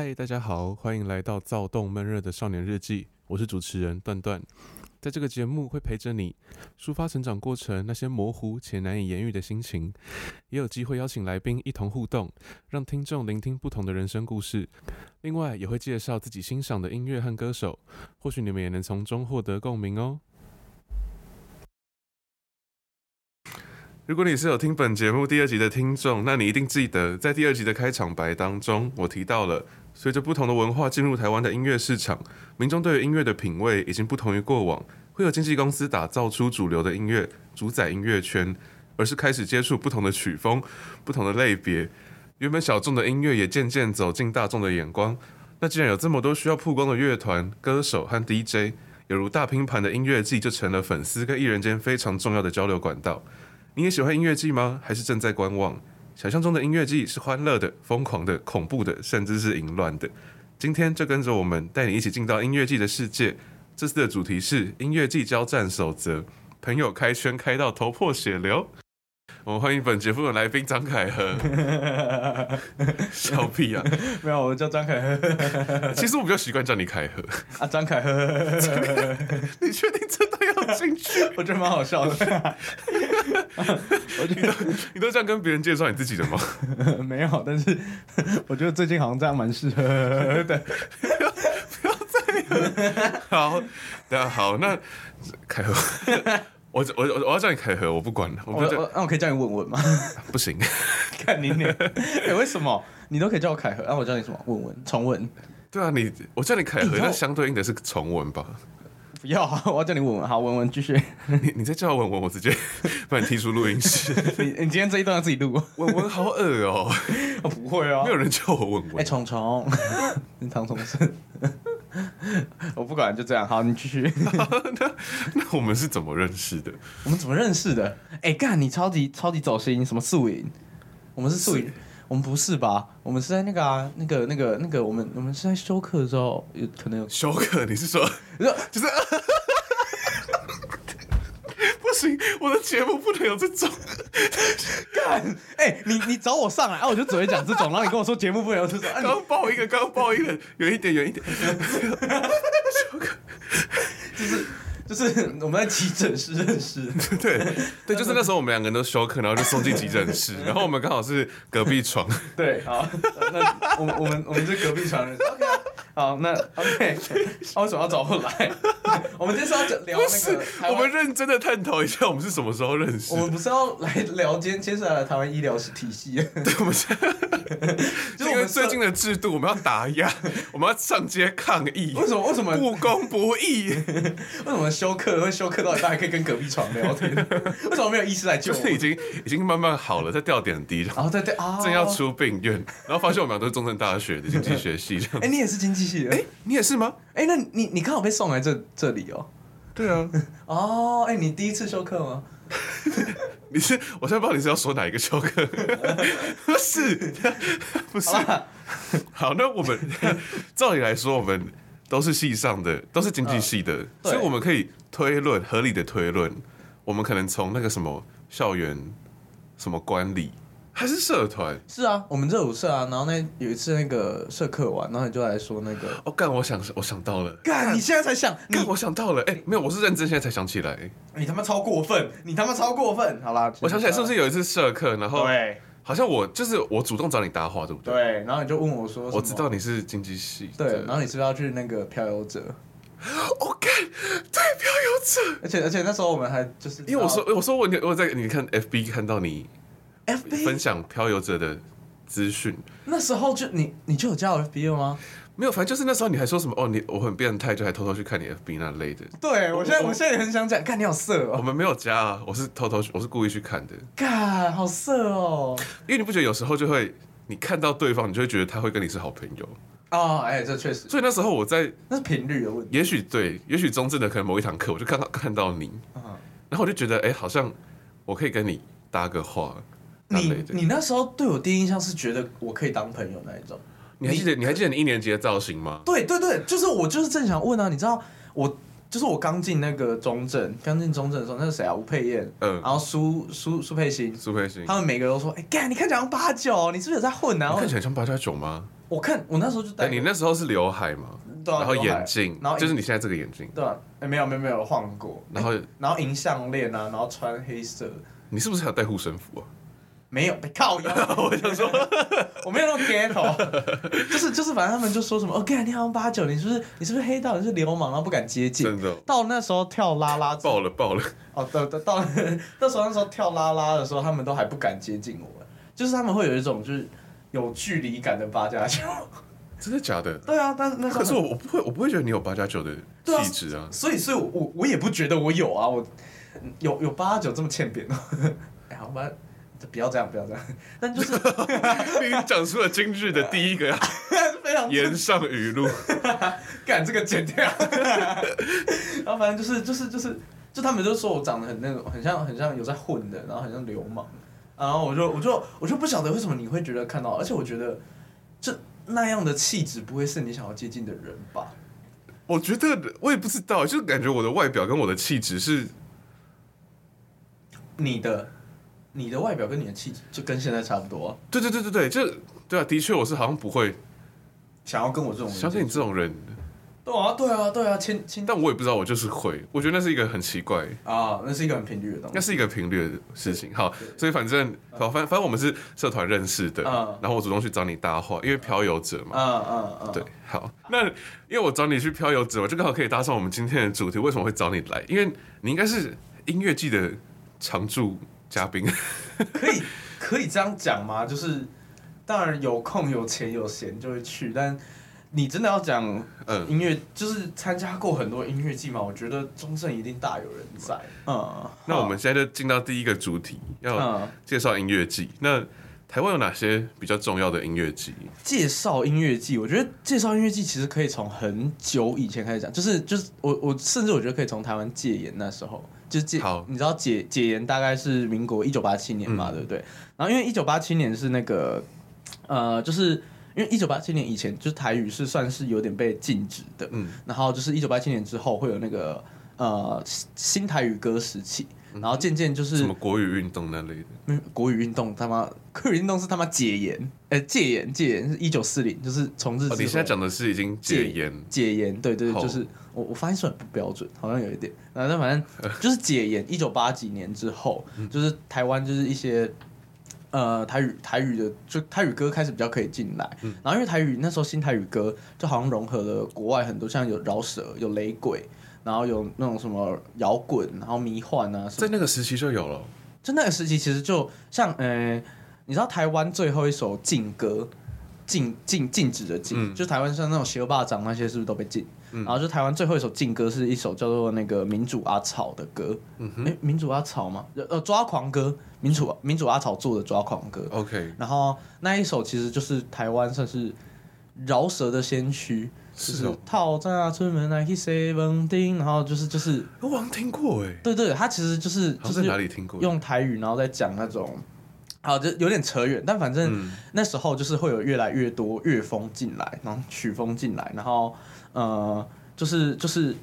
嗨，大家好，欢迎来到躁动闷热的少年日记。我是主持人段段，在这个节目会陪着你抒发成长过程那些模糊且难以言喻的心情，也有机会邀请来宾一同互动，让听众聆听不同的人生故事。另外，也会介绍自己欣赏的音乐和歌手，或许你们也能从中获得共鸣哦。如果你是有听本节目第二集的听众，那你一定记得，在第二集的开场白当中，我提到了，随着不同的文化进入台湾的音乐市场，民众对于音乐的品味已经不同于过往，会有经纪公司打造出主流的音乐，主宰音乐圈，而是开始接触不同的曲风、不同的类别，原本小众的音乐也渐渐走进大众的眼光。那既然有这么多需要曝光的乐团、歌手和 DJ，犹如大拼盘的音乐季就成了粉丝跟艺人间非常重要的交流管道。你也喜欢音乐季吗？还是正在观望？想象中的音乐季是欢乐的、疯狂的、恐怖的，甚至是淫乱的。今天就跟着我们带你一起进到音乐季的世界。这次的主题是音乐季交战守则，朋友开圈开到头破血流。我们欢迎本节目的来宾张凯和，笑屁啊！没有，我叫张凯和。其实我比较习惯叫你凯和啊，张凯和。你确定真的要进去？我觉得蛮好笑的。我觉得你都这样跟别人介绍你自己的吗？没有，但是 我觉得最近好像这样蛮适合的。不要再好，大家好，那凯和。我我我我要叫你凯和，我不管了。我那我，我可以叫你文文吗？不行，看你脸。哎、欸，为什么你都可以叫我凯和？那、啊、我叫你什么？文文，重文。对啊，你我叫你凯和，那、欸、相对应的是重文吧？不要，我要叫你文文。好，文文继续。你你再叫我文文，我直接 把你踢出录音室。你你今天这一段要自己录。文文好恶哦、喔。不会啊，没有人叫我文文。哎、欸，虫虫，你唐虫是。我不管，就这样。好，你继续。那那我们是怎么认识的？我们怎么认识的？哎、欸，干，你超级超级走心，什么素影？我们是宿营，我们不是吧？我们是在那个啊，那个那个那个，我们我们是在休课的时候，有可能有修课。你是说，就是。不行，我的节目不能有这种。干，哎、欸，你你找我上来，啊，我就只会讲这种，然后你跟我说节目不能有这种。刚爆一个，刚爆一个，远一点，远一点。就是就是我们在急诊室认识。对对，就是那时候我们两个人都休克，然后就送进急诊室，然后我们刚好是隔壁床。对，好，那我们我们我们是隔壁床。OK。好，那 OK，他为什么要找我来？我们这是要聊那个，我们认真的探讨一下，我们是什么时候认识？我们不是要来聊今天接下来的台湾医疗体系？对，我们是，就因为最近的制度，我们要打压，我们要上街抗议。为什么？为什么不公不义？为什么休克？会休克到一半还可以跟隔壁床聊天？为什么没有医师来救？就是已经已经慢慢好了，在吊点滴，然后在吊啊，正要出病院，然后发现我们俩都是中正大学的经济学系。哎，你也是经济系的？哎、欸，你也是吗？哎、欸，那你你刚好被送来这这里哦。对啊。哦，哎，你第一次休克吗？你是，我现在不知道你是要说哪一个休克。不是，不是。好，好，那我们照理来说，我们都是系上的，都是经济系的，呃、所以我们可以推论，合理的推论，我们可能从那个什么校园什么管理。还是社团？是啊，我们热舞社啊。然后那有一次那个社课完，然后你就来说那个。哦，干！我想，我想到了。干！你现在才想？干！我想到了。哎、欸，没有，我是认真，现在才想起来。你他妈超过分！你他妈超过分！好啦，我想起来，是不是有一次社课，然后对，好像我就是我主动找你搭话，对不对？对，然后你就问我说，我知道你是经济系。对，然后你是不是要去那个漂游者？OK，对，漂游者。而且而且那时候我们还就是，因为我说我说我我在你看 FB 看到你。FB 分享漂游者的资讯，那时候就你你就有加我 FB 了吗？没有，反正就是那时候你还说什么哦，你我很变态，就还偷偷去看你 FB 那类的。对，我现在我，我现在也很想讲，看你好色哦。我们没有加啊，我是偷偷，我是故意去看的。God，好色哦！因为你不觉得有时候就会，你看到对方，你就会觉得他会跟你是好朋友哦。哎，这确实。所以那时候我在，那是频率的问题。也许对，也许中正的可能某一堂课，我就看到看到你，嗯、然后我就觉得，哎，好像我可以跟你搭个话。你你那时候对我第一印象是觉得我可以当朋友那一种，你还记得你，你还记得你一年级的造型吗？对对对，就是我就是正想问啊，你知道我就是我刚进那个中正，刚进中正的时候，那是谁啊？吴佩燕，嗯，然后苏苏苏佩欣，苏佩欣，他们每个都说，哎、欸，干，你看起来像八九，你是不是有在混啊？你看起来像八加九吗？我看我那时候就戴，你那时候是刘海嘛？对啊，然后眼镜，然后就是你现在这个眼镜。对啊，哎，没有没有没有换过。然后然后银项链啊，然后穿黑色。你是不是还有戴护身符啊？没有，被靠腰。我想说，我没有那么 ghetto，就是就是，反正他们就说什么，哦，干你好像八九，你是不是你是不是黑道，你是流氓，然后不敢接近。真的。到那时候跳拉拉，爆了爆了。哦，到到到 那时候那时候跳拉拉的时候，他们都还不敢接近我，就是他们会有一种就是有距离感的八加九。真的假的？对啊，但是那可是我我不会我不会觉得你有八加九的气质啊。所以所以我，我我也不觉得我有啊，我有有八加九这么欠扁吗。哎，好吧。不要这样，不要这样。但就是 你讲出了今日的第一个 非常言上语录，干这个剪掉。然后反正就是就是就是，就他们就说我长得很那种，很像很像有在混的，然后很像流氓。然后我就我就我就不晓得为什么你会觉得看到，而且我觉得这那样的气质不会是你想要接近的人吧？我觉得我也不知道，就感觉我的外表跟我的气质是你的。你的外表跟你的气质就跟现在差不多。对对对对对，就对啊，的确我是好像不会想要跟我这种人，相信你这种人。对啊，对啊，对啊，亲亲。但我也不知道，我就是会，我觉得那是一个很奇怪啊，那是一个很频率的东西，那是一个频率的事情。好，所以反正好，反反正我们是社团认识的，然后我主动去找你搭话，因为漂游者嘛，嗯嗯嗯，对，好，那因为我找你去漂游者，我就刚好可以搭上我们今天的主题。为什么会找你来？因为你应该是音乐季的常驻嘉宾。可以可以这样讲吗？就是当然有空有钱有闲就会去，但你真的要讲音乐，嗯、就是参加过很多音乐季嘛？我觉得中正一定大有人在。嗯，那我们现在就进到第一个主题，要介绍音乐季。嗯、那台湾有哪些比较重要的音乐季？介绍音乐季，我觉得介绍音乐季其实可以从很久以前开始讲，就是就是我我甚至我觉得可以从台湾戒严那时候。就戒，好你知道解解严大概是民国一九八七年嘛，嗯、对不对？然后因为一九八七年是那个，呃，就是因为一九八七年以前，就是台语是算是有点被禁止的，嗯，然后就是一九八七年之后会有那个呃新台语歌时期。然后渐渐就是什么国语运动那类的，嗯，国语运动他妈，国语运动是他妈解严，哎，戒严戒严是一九四零，就是从日。你现在讲的是已经戒严，戒严，对对对，就是我我发现说很不标准，好像有一点，啊，但反正 就是解严，一九八几年之后，就是台湾就是一些呃台语台语的就台语歌开始比较可以进来，然后因为台语那时候新台语歌就好像融合了国外很多，像有饶舌有雷鬼。然后有那种什么摇滚，然后迷幻啊，在那个时期就有了。就那个时期，其实就像呃，你知道台湾最后一首禁歌，禁禁禁止的禁，嗯、就台湾像那种邪恶霸掌那些，是不是都被禁？嗯、然后就台湾最后一首禁歌是一首叫做那个民主阿草的歌。嗯哼，哎，民主阿草吗？呃，抓狂歌，民主民主阿草做的抓狂歌。OK，然后那一首其实就是台湾算是饶舌的先驱。是套在出门来去 seven 然后就是就是我好像听过哎，对对，他其实就是就是哪里听过？用台语，然后再讲那种，好就有点扯远，但反正那时候就是会有越来越多乐风进来，然后曲风进来，然后呃，就是就是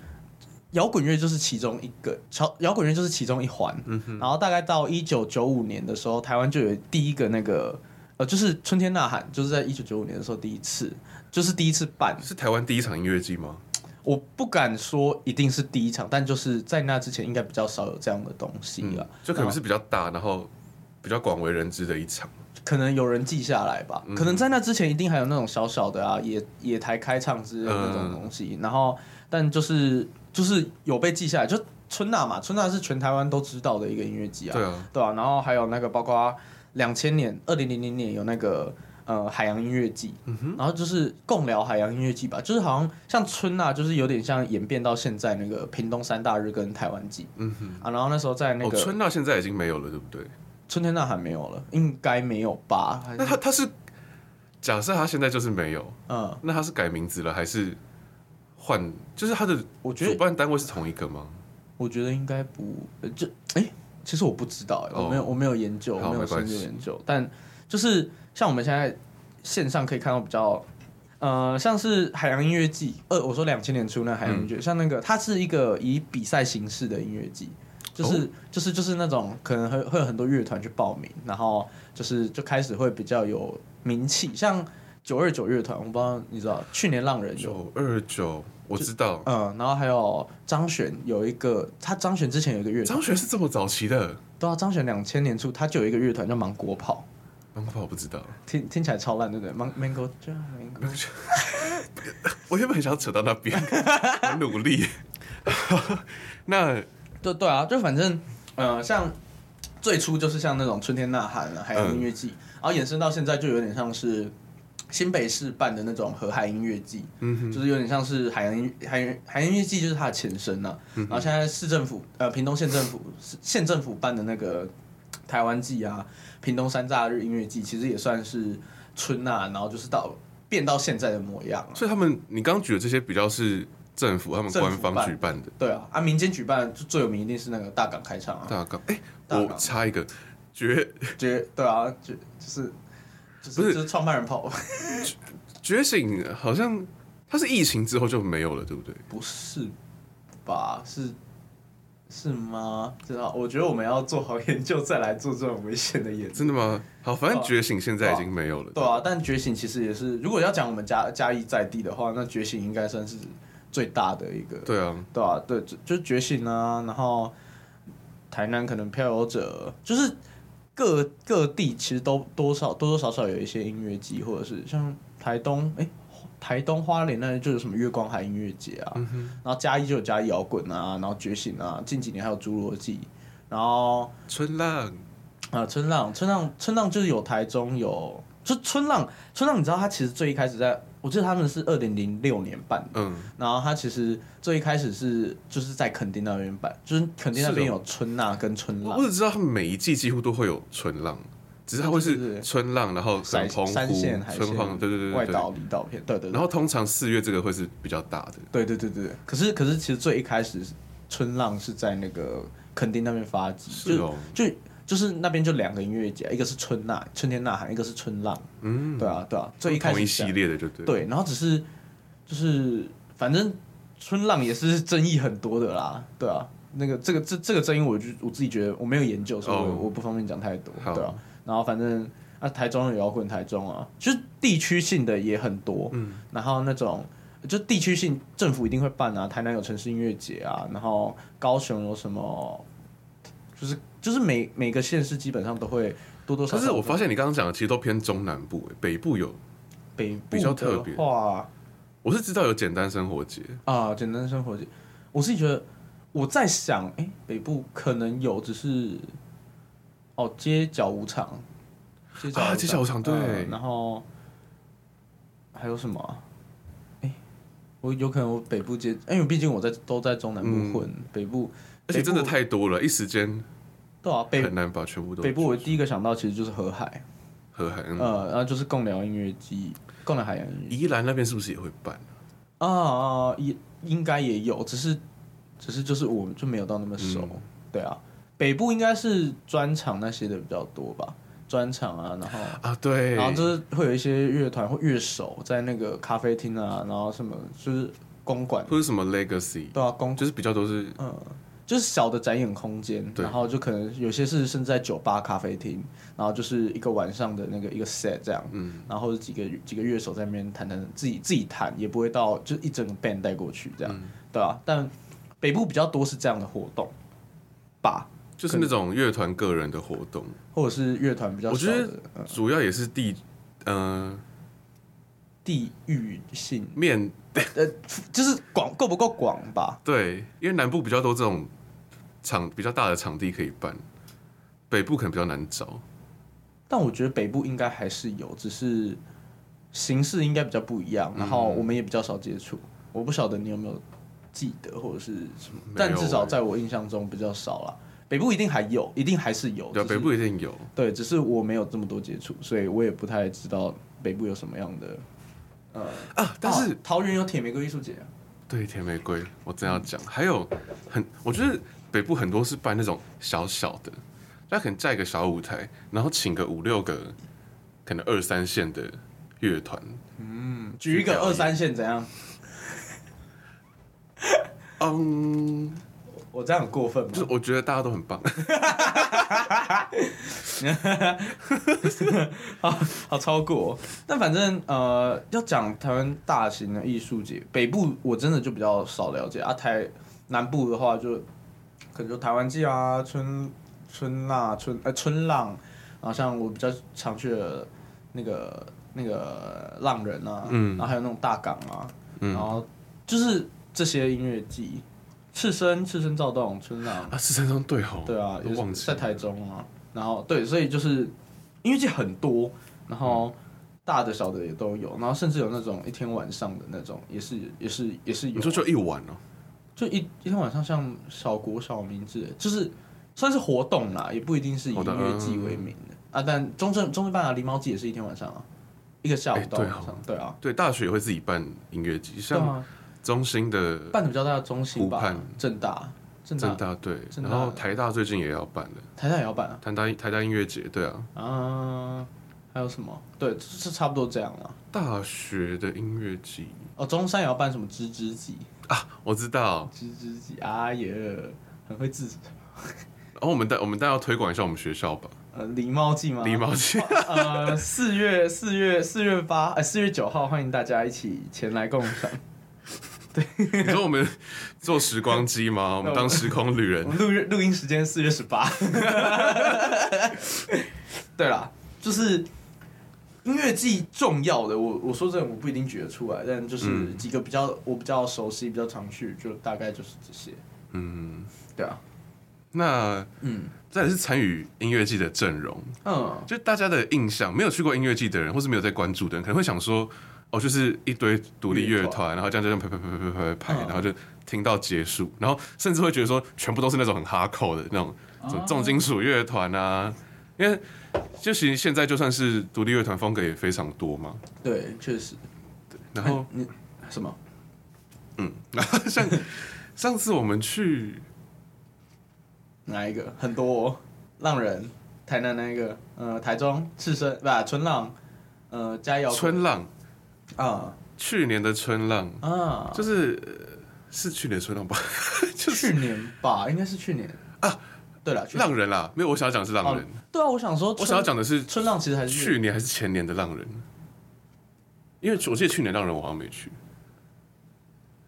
摇滚乐就是其中一个，摇摇滚乐就是其中一环，嗯，然后大概到一九九五年的时候，台湾就有第一个那个。呃，就是春天呐喊，就是在一九九五年的时候第一次，就是第一次办，是台湾第一场音乐季吗？我不敢说一定是第一场，但就是在那之前应该比较少有这样的东西了，嗯，就可能是比较大，然后比较广为人知的一场，可能有人记下来吧，嗯、可能在那之前一定还有那种小小的啊野野台开唱之类的那种东西，嗯、然后但就是就是有被记下来，就春娜嘛，春娜是全台湾都知道的一个音乐季啊，对啊，对啊，然后还有那个包括。两千年，二零零零年有那个呃海洋音乐季，嗯、然后就是共聊海洋音乐季吧，就是好像像春娜，就是有点像演变到现在那个屏东三大日跟台湾季，嗯哼啊，然后那时候在那个、哦、春娜现在已经没有了，对不对？春天呐还没有了，应该没有吧？那他他是假设他现在就是没有，嗯，那他是改名字了还是换？就是他的我觉得主办单位是同一个吗？我觉得应该不就哎。欸其实我不知道，我没有，我没有研究，我没有深入研究。但就是像我们现在线上可以看到比较，呃，像是海洋音乐季，呃，我说两千年初那海洋音乐，像那个它是一个以比赛形式的音乐季，就是就是就是那种可能会会有很多乐团去报名，然后就是就开始会比较有名气。像九二九乐团，我不知道你知道，去年浪人九二九，我知道，嗯，然后还有张悬有一个，他张悬之前有一个乐团，张悬是这么早期的，对啊，张悬两千年初他就有一个乐团叫芒果跑，芒果跑我不知道，听听起来超烂，对不对？Mango Mango，我原本很想扯到那边，很努力，那对对啊，就反正呃，像最初就是像那种春天呐喊啊，还有音乐季，嗯、然后延伸到现在就有点像是。新北市办的那种河海音乐季，就是有点像是海洋音海洋海洋音乐季，就是它的前身呐、啊。嗯、然后现在市政府呃屏东县政府县政府办的那个台湾季啊，屏东山炸日音乐季，其实也算是春呐、啊，然后就是到变到现在的模样。所以他们你刚刚举的这些比较是政府他们官方举办的，对啊，啊民间举办最有名一定是那个大港开唱啊。大港哎，欸、我插一个绝绝对啊，绝就是。不是，就是创办人跑。觉醒好像他是疫情之后就没有了，对不对？不是吧？是是吗？知道？我觉得我们要做好研究再来做这种危险的演。真的吗？好，反正觉醒现在已经没有了。对啊，但觉醒其实也是，如果要讲我们嘉嘉义在地的话，那觉醒应该算是最大的一个。对啊，对啊，对，就就是觉醒啊。然后台南可能漂游者就是。各各地其实都多少多多少少有一些音乐季，或者是像台东，哎、欸，台东花莲那就有什么月光海音乐节啊，嗯、然后嘉义就有嘉义摇滚啊，然后觉醒啊，近几年还有侏罗纪，然后春浪啊，春浪春浪春浪就是有台中有，就春浪春浪，你知道他其实最一开始在。我记得他们是二零零六年办的，嗯，然后他其实最一开始是就是在垦丁那边办，就是垦丁那边有春浪跟春浪。我只知道他们每一季几乎都会有春浪，只是它会是春浪，然后很澎湖、三线、春浪，对对对对，外岛离岛片，对对。然后通常四月这个会是比较大的，对对对对。可是可是其实最一开始春浪是在那个垦丁那边发迹，是哦，就。就是那边就两个音乐节，一个是春呐春天呐喊，一个是春浪。嗯，对啊，对啊，最一开始同一系列的就对。对，然后只是就是反正春浪也是争议很多的啦，对啊，那个这个这这个争议，我就我自己觉得我没有研究，所以我，我不方便讲太多，哦、对啊。然后反正啊，台中有摇滚台中啊，就是地区性的也很多，嗯，然后那种就地区性政府一定会办啊，台南有城市音乐节啊，然后高雄有什么，就是。就是每每个县市基本上都会多多少少。但是我发现你刚刚讲的其实都偏中南部，北部有北比较特别。哇，我是知道有简单生活节啊，简单生活节。我是觉得我在想，哎、欸，北部可能有，只是哦，街角舞场，街角啊，街角舞场对、呃。然后还有什么、啊？哎、欸，我有可能我北部街，因为毕竟我在都在中南部混，嗯、北部而且真的太多了，一时间。对啊，北很难把全部都。北部我第一个想到其实就是河海，河海，嗯、呃，然后就是共寮音乐季，共寮海洋音乐。宜兰那边是不是也会办啊？啊，也应该也有，只是只是就是我们就没有到那么熟。嗯、对啊，北部应该是专场那些的比较多吧，专场啊，然后啊对，然后就是会有一些乐团或乐手在那个咖啡厅啊，然后什么就是公馆或者什么 Legacy，对啊，公就是比较都是嗯。就是小的展演空间，对然后就可能有些是甚至在酒吧、咖啡厅，然后就是一个晚上的那个一个 set 这样，嗯，然后几个几个乐手在那边弹弹，自己自己弹，也不会到就一整个 band 带过去这样，嗯、对吧、啊？但北部比较多是这样的活动吧，就是那种乐团个人的活动，或者是乐团比较我觉得主要也是地，嗯、呃，地域性面。呃，就是广够不够广吧？对，因为南部比较多这种场比较大的场地可以办，北部可能比较难找。但我觉得北部应该还是有，只是形式应该比较不一样，然后我们也比较少接触。嗯、我不晓得你有没有记得或者是什么，但至少在我印象中比较少了。北部一定还有，一定还是有。对，北部一定有。对，只是我没有这么多接触，所以我也不太知道北部有什么样的。呃啊，但是、哦、桃园有铁玫瑰艺术节啊。对，铁玫瑰，我真要讲，还有很，我觉得北部很多是办那种小小的，他可能架一个小舞台，然后请个五六个，可能二三线的乐团。嗯，举一个二三线怎样？嗯，我这样很过分吗？就是我觉得大家都很棒。好好超过。但反正呃，要讲台湾大型的艺术节，北部我真的就比较少了解啊。台南部的话就，就可能就台湾季啊，春春呐春呃春浪，然后像我比较常去的那个那个浪人啊，嗯，然后还有那种大港啊，嗯，然后就是这些音乐季。赤身、赤身躁动、春浪啊，赤身躁对吼，对啊，都忘记在台中啊。然后对，所以就是音乐季很多，然后大的小的也都有，然后甚至有那种一天晚上的那种，也是也是也是有。你说就一晚哦？就一一天晚上，像小国小民之类，就是算是活动啦，也不一定是以音乐季为名的啊。但中正中正办的狸猫季也是一天晚上啊，一个下午到晚上，对啊，对，大学也会自己办音乐季，像。中心的办的比较大的中心吧，正大，正大对，然后台大最近也要办的，台大也要办啊，台大台大音乐节，对啊，啊，还有什么？对，是差不多这样了。大学的音乐季，哦，中山也要办什么知知季啊？我知道，知知季，哎呀，很会自。然 后我们带我们带要推广一下我们学校吧，呃，狸猫季吗？狸猫季，呃，四月四月四月八，哎，四月九号，欢迎大家一起前来共赏。对，你说我们坐时光机吗？我们当时空旅人。录录音时间四月十八。对啦，就是音乐季重要的，我我说这个我不一定举得出来，但就是几个比较我比较熟悉、比较常去，就大概就是这些。嗯，对啊。那嗯，再来是参与音乐季的阵容。嗯，就大家的印象，没有去过音乐季的人，或是没有在关注的人，可能会想说。哦，就是一堆独立乐团，然后这样这样拍拍拍拍拍拍，然后就听到结束，然后甚至会觉得说，全部都是那种很哈口的那种重金属乐团啊，因为就其实现在就算是独立乐团风格也非常多嘛。对，确实。对，然后你什么？嗯，然后像上次我们去哪一个？很多哦，浪人，台南那个，呃，台中赤身不春浪，呃，加油，春浪。啊，去年的春浪啊，就是是去年春浪吧？就去年吧，应该是去年啊。对了，浪人啦，没有，我想要讲的是浪人。对啊，我想说，我想要讲的是春浪，其实还是去年还是前年的浪人，因为我记得去年浪人我好像没去。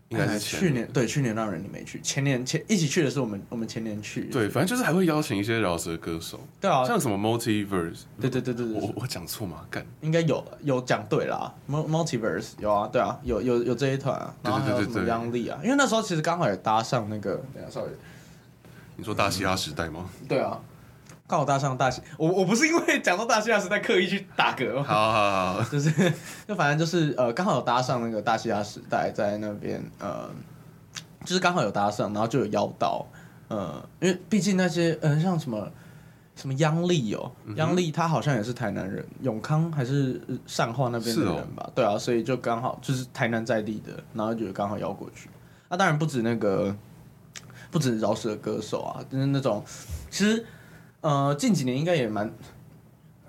应该是去年，对，去年那人你没去，前年前一起去的是我们，我们前年去。对，反正就是还会邀请一些饶舌歌手，对啊，像什么 Multiverse，对对对对对，我我讲错吗？干，应该有有讲对啦，Multiverse 有啊，对啊，有有有这一团啊，然后还有什么央丽啊，因为那时候其实刚好也搭上那个，等下稍微，你说大嘻哈时代吗？对啊。刚好搭上大西，我我不是因为讲到大西亚时代刻意去打嗝，好好好，就是就反正就是呃刚好有搭上那个大西亚时代在那边呃，就是刚好有搭上，然后就有邀到呃，因为毕竟那些嗯、呃、像什么什么央丽哦，央丽他好像也是台南人，永康还是善化那边的人吧？对啊，所以就刚好就是台南在地的，然后就刚好邀过去。那、啊、当然不止那个不止饶舌歌手啊，就是那种其实。呃，近几年应该也蛮，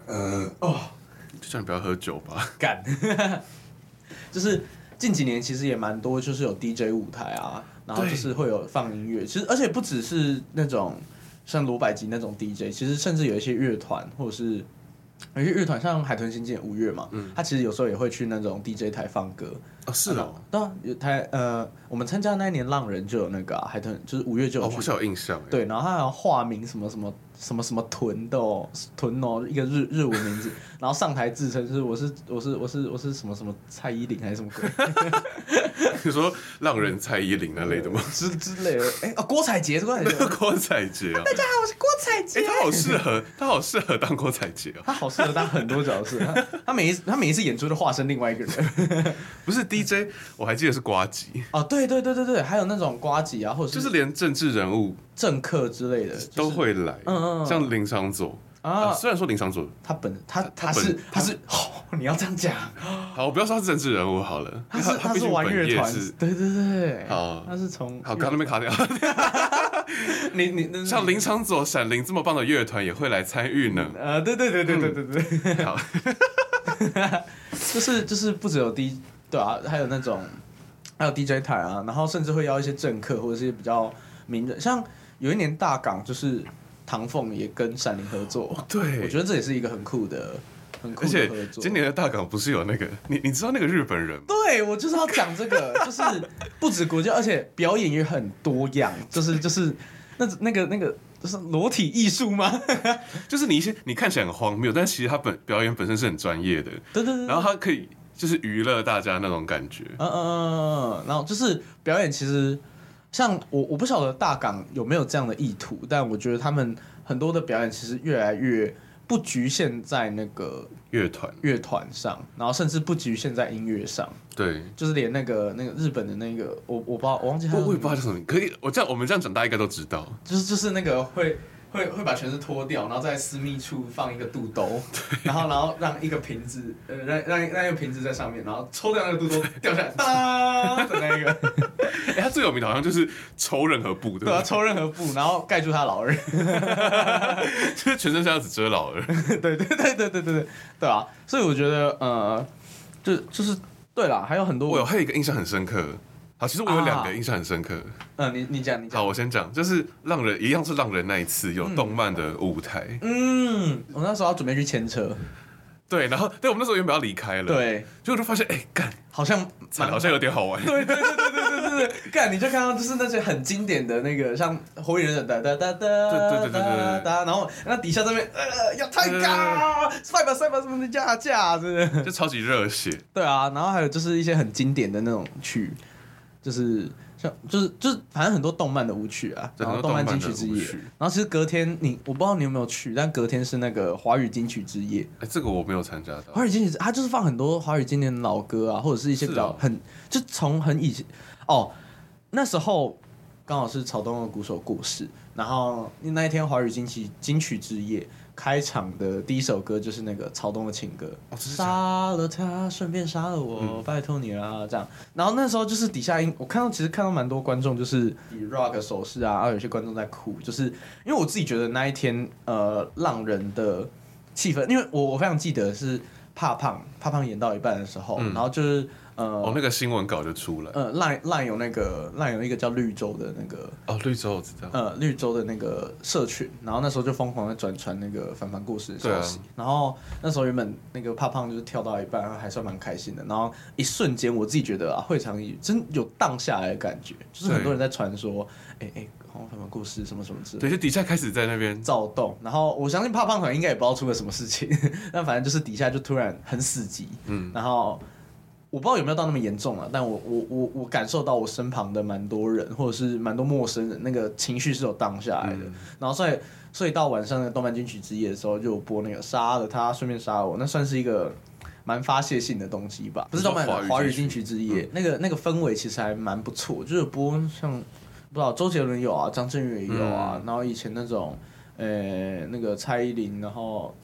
呃哦，就叫你不要喝酒吧。干，就是近几年其实也蛮多，就是有 DJ 舞台啊，然后就是会有放音乐。其实而且不只是那种像罗百吉那种 DJ，其实甚至有一些乐团或者是。有些乐团像海豚刑警五月嘛，嗯，他其实有时候也会去那种 DJ 台放歌。哦，是哦，对啊，有台呃，我们参加那一年浪人就有那个、啊、海豚，就是五月就有。哦，有印象。对，然后他好像化名什么什么什么什么屯的哦，豚哦，一个日日文名字，然后上台自称是我是我是我是我是什么什么蔡依林还是什么鬼？你说浪人蔡依林那类的吗？之之类的，哎、欸、哦，郭采洁是郭采洁，郭采洁啊！大家好，我是郭采洁。他好适合，他好适合当郭采洁哦。他好适合当很多角色，他他每一次他每一次演出都化身另外一个人。不是 DJ，我还记得是瓜吉哦，对对对对对，还有那种瓜吉啊，或者是就是连政治人物、政客之类的、就是、都会来，嗯嗯，像林昶佐。啊，虽然说林昶佐，他本他他是他是，你要这样讲，好，我不要说他是政治人物好了，他是他是玩乐团，对对对，好，他是从好刚刚那边卡掉，你你像林昶佐、闪灵这么棒的乐团也会来参与呢，呃，对对对对对对对，好，就是就是不只有 D 对啊，还有那种还有 DJ 台啊，然后甚至会邀一些政客或者是比较。名人，像有一年大港就是唐凤也跟闪灵合作，对，我觉得这也是一个很酷的。很酷的合作。而且今年的大港不是有那个你你知道那个日本人吗？对，我就是要讲这个，就是不止国家，而且表演也很多样，就是 就是那那个那个就是裸体艺术吗？就是你一些你看起来很荒谬，但其实他本表演本身是很专业的，对对对，然后他可以就是娱乐大家那种感觉，嗯嗯嗯嗯，然后就是表演其实像我我不晓得大港有没有这样的意图，但我觉得他们很多的表演其实越来越。不局限在那个乐团乐团上，然后甚至不局限在音乐上，对，就是连那个那个日本的那个，我我不知道，我忘记他，我也不知道叫什么，可以，我这样我们这样讲，大家应该都知道，就是就是那个会。会会把全身脱掉，然后在私密处放一个肚兜，然后然后让一个瓶子，呃，让让让一个瓶子在上面，然后抽掉那个肚兜掉下来，当 的那一个。哎，他最有名的好像就是抽任何布，对啊，抽任何布，然后盖住他老二，就是全身这样子遮老二，对对对对对对对，对啊，所以我觉得呃，就就是对啦，还有很多，我有还有一个印象很深刻。好，其实我有两个印象很深刻。嗯，你你讲你讲。好，我先讲，就是浪人一样是浪人那一次有动漫的舞台。嗯，我那时候要准备去牵车。对，然后，对我们那时候原本要离开了。对，结果就发现，哎，干，好像，好像有点好玩。对对对对对对对，干，你就看到就是那些很经典的那个，像火影忍者的哒哒哒哒，对对对对对，然后那底下这边，呃，要太高，赛吧赛吧什么的架驾是，就超级热血。对啊，然后还有就是一些很经典的那种曲。就是像就是就是反正很多动漫的舞曲啊，然后动漫金曲之夜，然后其实隔天你我不知道你有没有去，但隔天是那个华语金曲之夜。哎，这个我没有参加到。华语金曲，它就是放很多华语经典的老歌啊，或者是一些比较很就从很以前哦，那时候刚好是草东的鼓手过世，然后那一天华语金曲金曲之夜。开场的第一首歌就是那个曹东的情歌，杀、哦、了他，顺便杀了我，嗯、拜托你啦，这样。然后那时候就是底下音，我看到其实看到蛮多观众就是以 rock 手势啊，然后有些观众在哭，就是因为我自己觉得那一天呃浪人的气氛，因为我我非常记得是怕胖怕胖演到一半的时候，嗯、然后就是。呃，哦，那个新闻稿就出来。呃，line line 有那个 line 有一个叫绿洲的那个。哦，绿洲我知道。呃，绿洲的那个社群，然后那时候就疯狂的转传那个凡凡故事的消息。啊、然后那时候原本那个胖胖就是跳到一半，还算蛮开心的。然后一瞬间，我自己觉得啊，会场里真有荡下来的感觉，就是很多人在传说，哎哎对，好像凡凡故事什么什么之类。对，就底下开始在那边躁动。然后我相信胖胖团应该也不知道出了什么事情，但反正就是底下就突然很死寂。嗯，然后。我不知道有没有到那么严重啊，但我我我我感受到我身旁的蛮多人，或者是蛮多陌生人，那个情绪是有荡下来的。嗯、然后所以所以到晚上的动漫金曲之夜的时候，就播那个杀了他，顺便杀了我，那算是一个蛮发泄性的东西吧。不是动漫华语金曲之夜，嗯、那个那个氛围其实还蛮不错，就是播像不知道周杰伦有啊，张震岳也有啊，嗯、然后以前那种。呃、欸，那个蔡依林，然后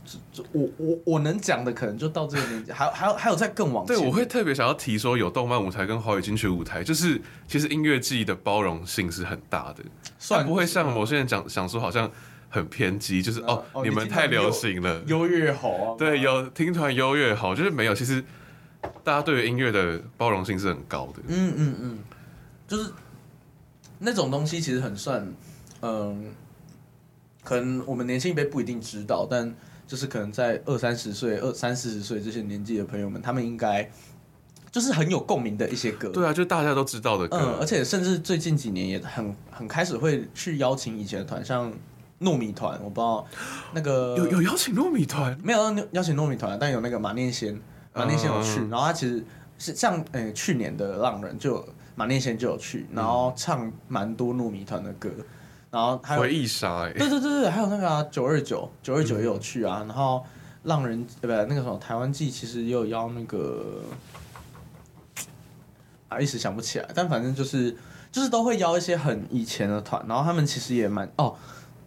我我我能讲的可能就到这个年纪，还还有还有在更往前。对，我会特别想要提说，有动漫舞台跟华语金曲舞台，就是其实音乐祭的包容性是很大的，算不会像某些人讲想说好像很偏激，就是哦，哦你们太流行了，优越好啊，对，有听团优越好，就是没有，其实大家对于音乐的包容性是很高的。嗯嗯嗯，就是那种东西其实很算，嗯。可能我们年轻一辈不一定知道，但就是可能在二三十岁、二三四十岁这些年纪的朋友们，他们应该就是很有共鸣的一些歌。对啊，就大家都知道的歌。嗯，而且甚至最近几年也很很开始会去邀请以前的团，像糯米团，我不知道那个有有邀请糯米团，没有邀邀请糯米团，但有那个马念先，马念先有去，嗯、然后他其实是像诶、欸、去年的浪人就马念先就有去，然后唱蛮多糯米团的歌。然后还有回忆杀欸，对对对对，还有那个九二九九二九也有去啊。嗯、然后浪人对不对？那个什么台湾季其实也有邀那个啊，一时想不起来。但反正就是就是都会邀一些很以前的团。然后他们其实也蛮哦，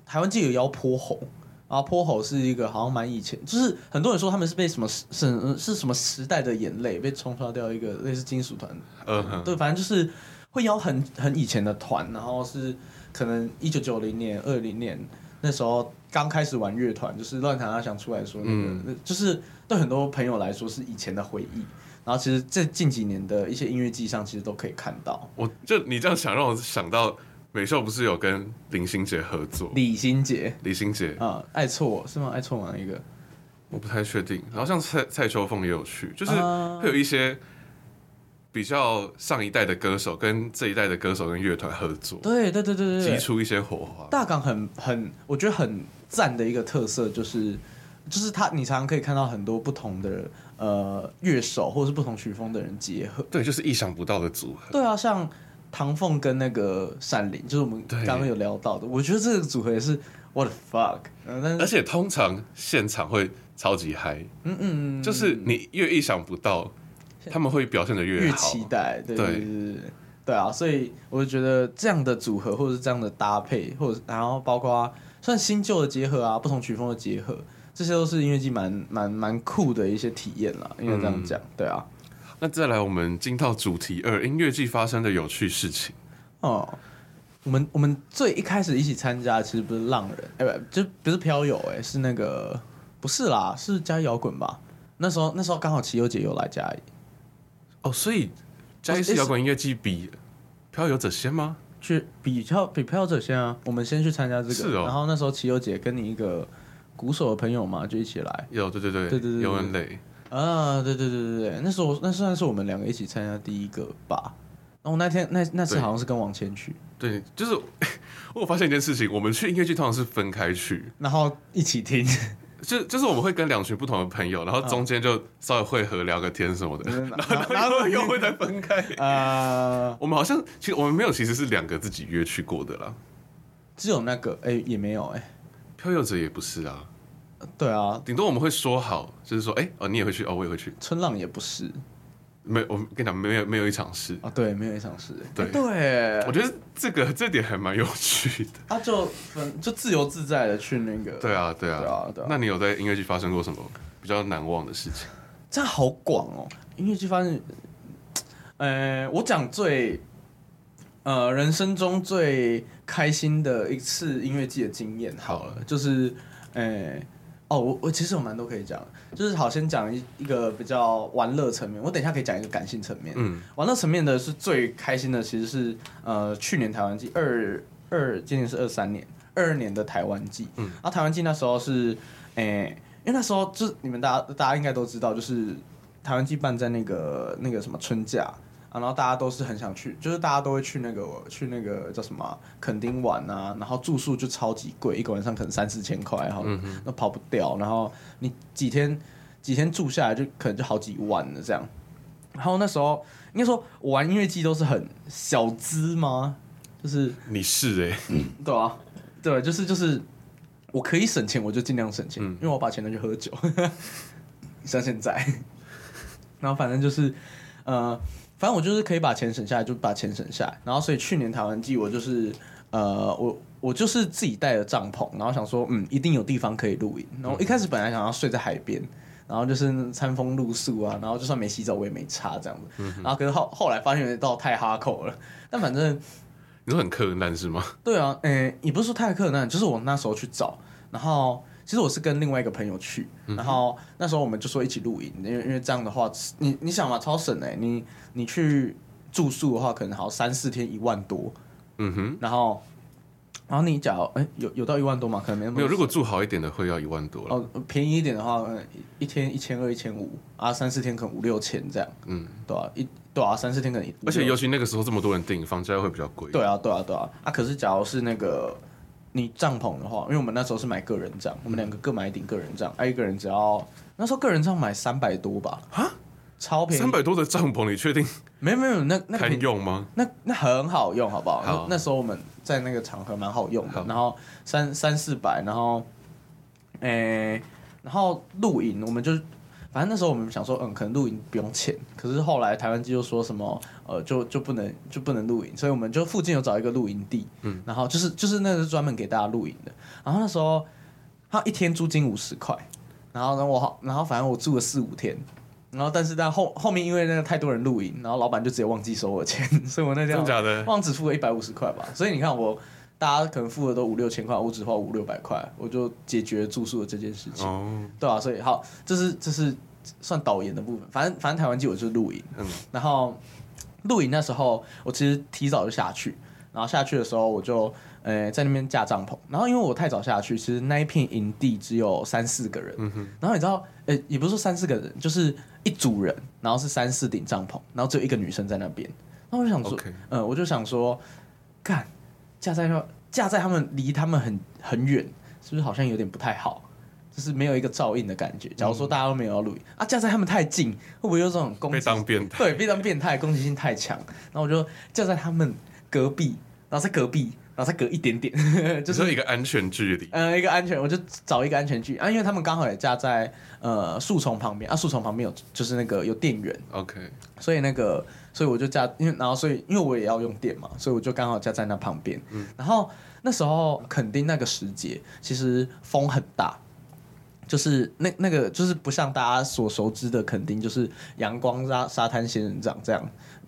台湾季有邀泼猴，然后泼猴是一个好像蛮以前，就是很多人说他们是被什么是是什么时代的眼泪被冲刷掉一个类似金属团。嗯哼，对，反正就是会邀很很以前的团，然后是。可能一九九零年、二零年那时候刚开始玩乐团，就是乱弹阿翔出来说那个，嗯、就是对很多朋友来说是以前的回忆。然后其实这近几年的一些音乐季上，其实都可以看到。我就你这样想，让我想到美秀不是有跟林心杰合作？李心杰，李心杰啊，爱错是吗？爱错吗？一个我不太确定。然后像蔡蔡秋凤也有去，就是会有一些比较上一代的歌手跟这一代的歌手跟乐团合作，对对对对对，激出一些火花。大港很很，我觉得很赞的一个特色就是，就是他你常常可以看到很多不同的呃乐手或者是不同曲风的人结合，对，就是意想不到的组合。对啊，像。唐凤跟那个闪灵，就是我们刚刚有聊到的，我觉得这个组合也是 what the fuck，而且通常现场会超级嗨，嗯嗯，就是你越意想不到，他们会表现的越越期待，对对对对，对啊，所以我就觉得这样的组合或者是这样的搭配，或者然后包括算新旧的结合啊，不同曲风的结合，这些都是音乐季蛮蛮蛮酷的一些体验啦，应该这样讲，对啊。那再来，我们进到主题二，音乐季发生的有趣事情。哦，我们我们最一开始一起参加，其实不是浪人，哎、欸，不，就不是飘友，哎，是那个，不是啦，是加摇滚吧？那时候那时候刚好齐优姐又来嘉义。哦，所以嘉义是摇滚音乐季比漂游者先吗？去比飘比漂游者先啊！我们先去参加这个，是哦。然后那时候齐友姐跟你一个鼓手的朋友嘛，就一起来。有，对对对，对对对，有人累。啊，对对对对对，那时候那算是我们两个一起参加第一个吧。然后那天那那次好像是跟王谦去。对，就是 我发现一件事情，我们去音乐剧通常是分开去，然后一起听。就就是我们会跟两群不同的朋友，然后中间就稍微会合聊个天什么的，然后然后又会再分开。啊，我们好像其实我们没有，其实是两个自己约去过的啦。只有那个哎也没有哎，飘游者也不是啊。对啊，顶多我们会说好，就是说，哎、欸，哦，你也会去，哦，我也会去。春浪也不是，没，我跟你讲，没有，没有一场是啊，对，没有一场是，对，欸、对，我觉得这个这点还蛮有趣的。他、啊、就分就自由自在的去那个，对啊，对啊，对啊，对啊。那你有在音乐剧发生过什么比较难忘的事情？这样好广哦，音乐剧发生，呃，我讲最，呃，人生中最开心的一次音乐季的经验，好了，就是，呃。哦，我我其实有蛮多可以讲，就是好先讲一一个比较玩乐层面，我等一下可以讲一个感性层面。嗯，玩乐层面的是最开心的，其实是呃去年台湾季二二，今年是二三年二二年的台湾季。嗯，然后台湾季那时候是，诶、欸，因为那时候就你们大家大家应该都知道，就是台湾季办在那个那个什么春假。啊，然后大家都是很想去，就是大家都会去那个去那个叫什么垦丁玩啊，然后住宿就超级贵，一个晚上可能三四千块，然后那跑不掉，然后你几天几天住下来就可能就好几万了这样。然后那时候应该说我玩音乐季都是很小资吗？就是你是哎、欸嗯，对啊，对，就是就是我可以省钱我就尽量省钱，嗯、因为我把钱拿去喝酒，像现在，然后反正就是呃。反正我就是可以把钱省下来，就把钱省下来。然后，所以去年台湾季，我就是呃，我我就是自己带了帐篷，然后想说，嗯，一定有地方可以露营。然后一开始本来想要睡在海边，然后就是餐风露宿啊，然后就算没洗澡我也没差这样子。嗯、然后可是后后来发现有点到太哈口了。但反正你说很困难是吗？对啊，诶、欸，也不是说太困难，就是我那时候去找，然后。其实我是跟另外一个朋友去，然后那时候我们就说一起露营，因为因为这样的话，你你想嘛，超省哎，你你去住宿的话，可能好三四天一万多，嗯哼，然后然后你假如哎有有到一万多吗？可能没那么。没有，如果住好一点的会要一万多哦，便宜一点的话，一天一千二、一千五啊，三四天可能五六千这样，嗯，对啊，一对啊，三四天可能，而且尤其那个时候这么多人订，房价会比较贵。对啊，对啊，对啊，啊，可是假如是那个。你帐篷的话，因为我们那时候是买个人帐，我们两个各买一顶个人帐，哎，一个人只要那时候个人帐买三百多吧，啊，超便宜，三百多的帐篷，你确定？没有没有，那那堪用吗？那那很好用，好不好？好，那时候我们在那个场合蛮好用的，然后三三四百，然后，诶、欸，然后露营我们就。反正那时候我们想说，嗯，可能露营不用钱。可是后来台湾机又说什么，呃，就就不能就不能露营，所以我们就附近有找一个露营地，嗯，然后就是就是那个是专门给大家露营的。然后那时候他一天租金五十块，然后呢我然后反正我住了四五天，然后但是在后后面因为那个太多人露营，然后老板就直接忘记收我钱，所以我那天假的，忘只付了一百五十块吧。所以你看我大家可能付的都五六千块，我只花五六百块，我就解决住宿的这件事情，哦，对啊，所以好，这是这是。算导演的部分，反正反正台湾记我就是露营，嗯，然后露营那时候我其实提早就下去，然然后下去的时候我就呃在那边架帐篷，然后因为我太早下去，其实那一片营地只有三四个人，嗯、哼。然后你知道，呃也不是说三四个人，就是一组人，然后是三四顶帐篷，然后只有一个女生在那边，那我就想说，嗯我就想说，干架在那架在他们离他们很很远，是不是好像有点不太好？就是没有一个照应的感觉。假如说大家都没有要录影、嗯、啊，架在他们太近，会不会有这种攻击？被当变态？对，非常变态，攻击性太强。然后我就架在他们隔壁，然后在隔壁，然后再隔一点点，就是一个安全距离。呃，一个安全，我就找一个安全距离啊，因为他们刚好也架在呃树丛旁边啊，树丛旁边有就是那个有电源。OK，所以那个，所以我就架，因为然后所以因为我也要用电嘛，所以我就刚好架在那旁边。嗯，然后那时候肯定那个时节，其实风很大。就是那那个就是不像大家所熟知的垦丁，就是阳光沙沙滩仙人掌这样，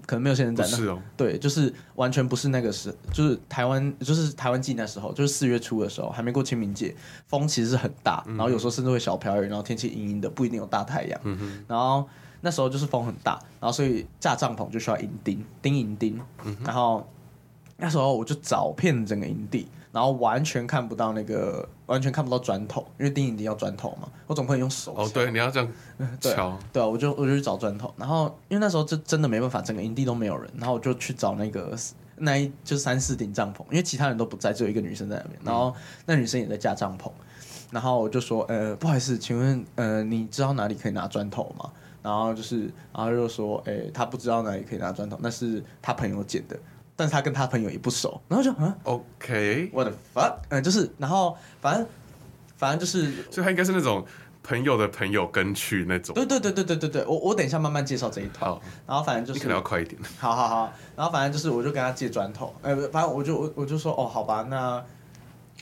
可能没有仙人掌。是哦。对，就是完全不是那个时，就是台湾，就是台湾季那时候，就是四月初的时候，还没过清明节，风其实是很大，然后有时候甚至会小飘雨，然后天气阴阴的，不一定有大太阳。嗯哼。然后那时候就是风很大，然后所以架帐篷就需要营钉，钉营钉。嗯。然后那时候我就找遍整个营地。然后完全看不到那个，完全看不到砖头，因为钉营钉要砖头嘛，我总不能用手。哦，对，你要这样 敲。对，对啊，我就我就去找砖头，然后因为那时候就真的没办法，整个营地都没有人，然后我就去找那个那一就三四顶帐篷，因为其他人都不在，只有一个女生在那边，然后那女生也在架帐篷，然后我就说，呃，不好意思，请问，呃，你知道哪里可以拿砖头吗？然后就是，然后就说，哎，他不知道哪里可以拿砖头，那是他朋友捡的。但是他跟他朋友也不熟，然后就嗯，OK，What the fuck？嗯，就是，然后反正反正就是，所以他应该是那种朋友的朋友跟去那种。对对对对对对对，我我等一下慢慢介绍这一套。然后反正就是，你可能要快一点。好好好，然后反正就是，我就跟他借砖头，呃，反正我就我我就说，哦，好吧，那。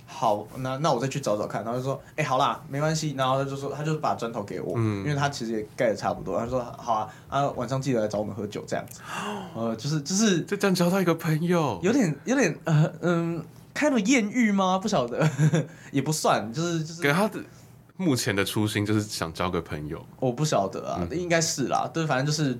好，那那我再去找找看，然后就说，哎、欸，好啦，没关系，然后他就说，他就把砖头给我，嗯、因为他其实也盖的差不多，他说，好啊，啊，晚上记得来找我们喝酒这样子，呃，就是就是就这样交到一个朋友，有点有点呃嗯，开了艳遇吗？不晓得，也不算，就是就是。给他的目前的初心就是想交个朋友，我不晓得啊，嗯、应该是啦，对，反正就是，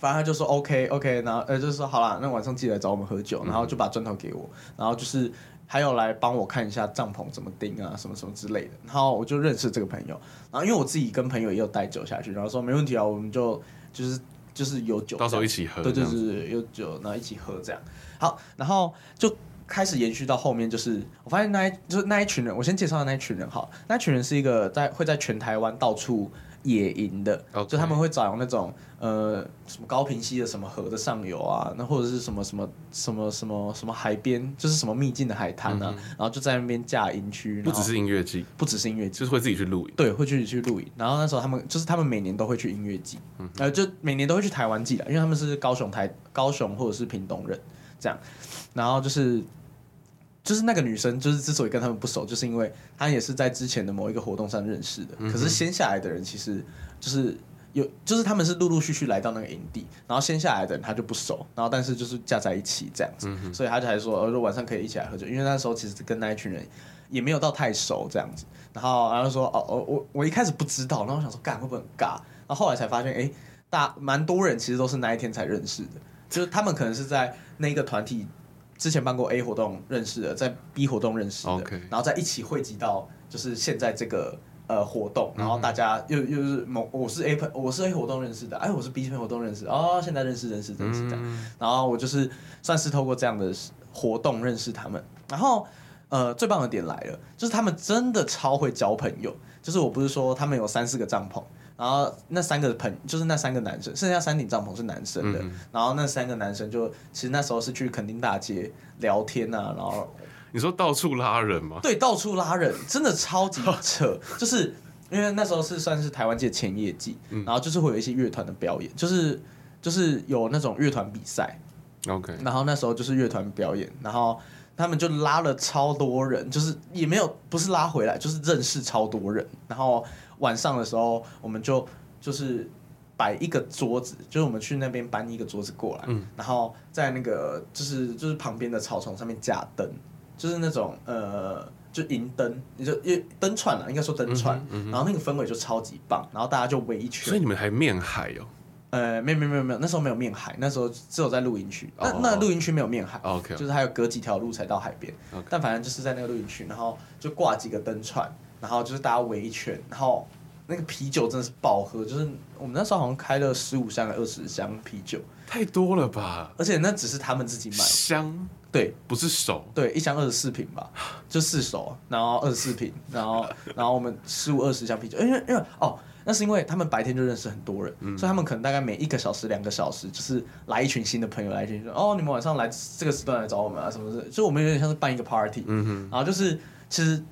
反正他就说 OK OK，然后呃就是说好啦，那晚上记得来找我们喝酒，然后就把砖头给我，然后就是。还有来帮我看一下帐篷怎么钉啊，什么什么之类的。然后我就认识这个朋友，然后因为我自己跟朋友也有带酒下去，然后说没问题啊，我们就就是就是有酒，到时候一起喝，对对对，有酒然后一起喝这样。好，然后就开始延续到后面，就是我发现那一就是那一群人，我先介绍的那一群人哈，那一群人是一个在会在全台湾到处。野营的，Okay. 就他们会找那种呃什么高平溪的什么河的上游啊，那或者是什么什么什么什么什么海边，就是什么秘境的海滩啊，嗯、然后就在那边架营区。不只是音乐季，不只是音乐季，就是会自己去露营。对，会去去露营。然后那时候他们就是他们每年都会去音乐季，嗯、呃，就每年都会去台湾季的，因为他们是高雄台高雄或者是屏东人这样，然后就是。就是那个女生，就是之所以跟他们不熟，就是因为她也是在之前的某一个活动上认识的。嗯、可是先下来的人，其实就是有，就是他们是陆陆续续来到那个营地，然后先下来的人他就不熟，然后但是就是架在一起这样子，嗯、所以他就还说，说晚上可以一起来喝酒，因为那时候其实跟那一群人也没有到太熟这样子。然后然后说，哦哦，我我一开始不知道，然后我想说，干会不会很尬？然后后来才发现，哎，大蛮多人其实都是那一天才认识的，就是他们可能是在那个团体。之前办过 A 活动认识的，在 B 活动认识的，Okay. 然后再一起汇集到就是现在这个呃活动，然后大家又又是某我是 A 我是 A 活动认识的，哎我是 B 活动认识哦，现在认识认识认识这样，嗯、然后我就是算是透过这样的活动认识他们，然后呃最棒的点来了，就是他们真的超会交朋友，就是我不是说他们有三四个帐篷。然后那三个朋就是那三个男生，剩下三顶帐篷是男生的。嗯、然后那三个男生就其实那时候是去垦丁大街聊天啊，然后你说到处拉人吗？对，到处拉人，真的超级扯。就是因为那时候是算是台湾界前夜祭，嗯、然后就是会有一些乐团的表演，就是就是有那种乐团比赛。OK，然后那时候就是乐团表演，然后他们就拉了超多人，就是也没有不是拉回来，就是认识超多人，然后。晚上的时候，我们就就是摆一个桌子，就是我们去那边搬一个桌子过来，嗯、然后在那个就是就是旁边的草丛上面架灯，就是那种呃，就银灯，你就因灯串了，应该说灯串，嗯嗯、然后那个氛围就超级棒，然后大家就围一圈。所以你们还面海哦？呃，没有没有没有没有，那时候没有面海，那时候只有在露营区。那那露营区没有面海，OK，就是还有隔几条路才到海边。但反正就是在那个露营区，然后就挂几个灯串，然后就是大家围一圈，然后那个啤酒真的是爆喝，就是我们那时候好像开了十五箱、二十箱啤酒，太多了吧？而且那只是他们自己买箱，对，不是手，对，一箱二十四瓶吧，就四手，然后二十四瓶，然后 然后我们十五二十箱啤酒，因为因为哦。那是因为他们白天就认识很多人，嗯、所以他们可能大概每一个小时、两个小时，就是来一群新的朋友来一群说，哦，你们晚上来这个时段来找我们啊，什么的，所以我们有点像是办一个 party，嗯哼，然后就是其实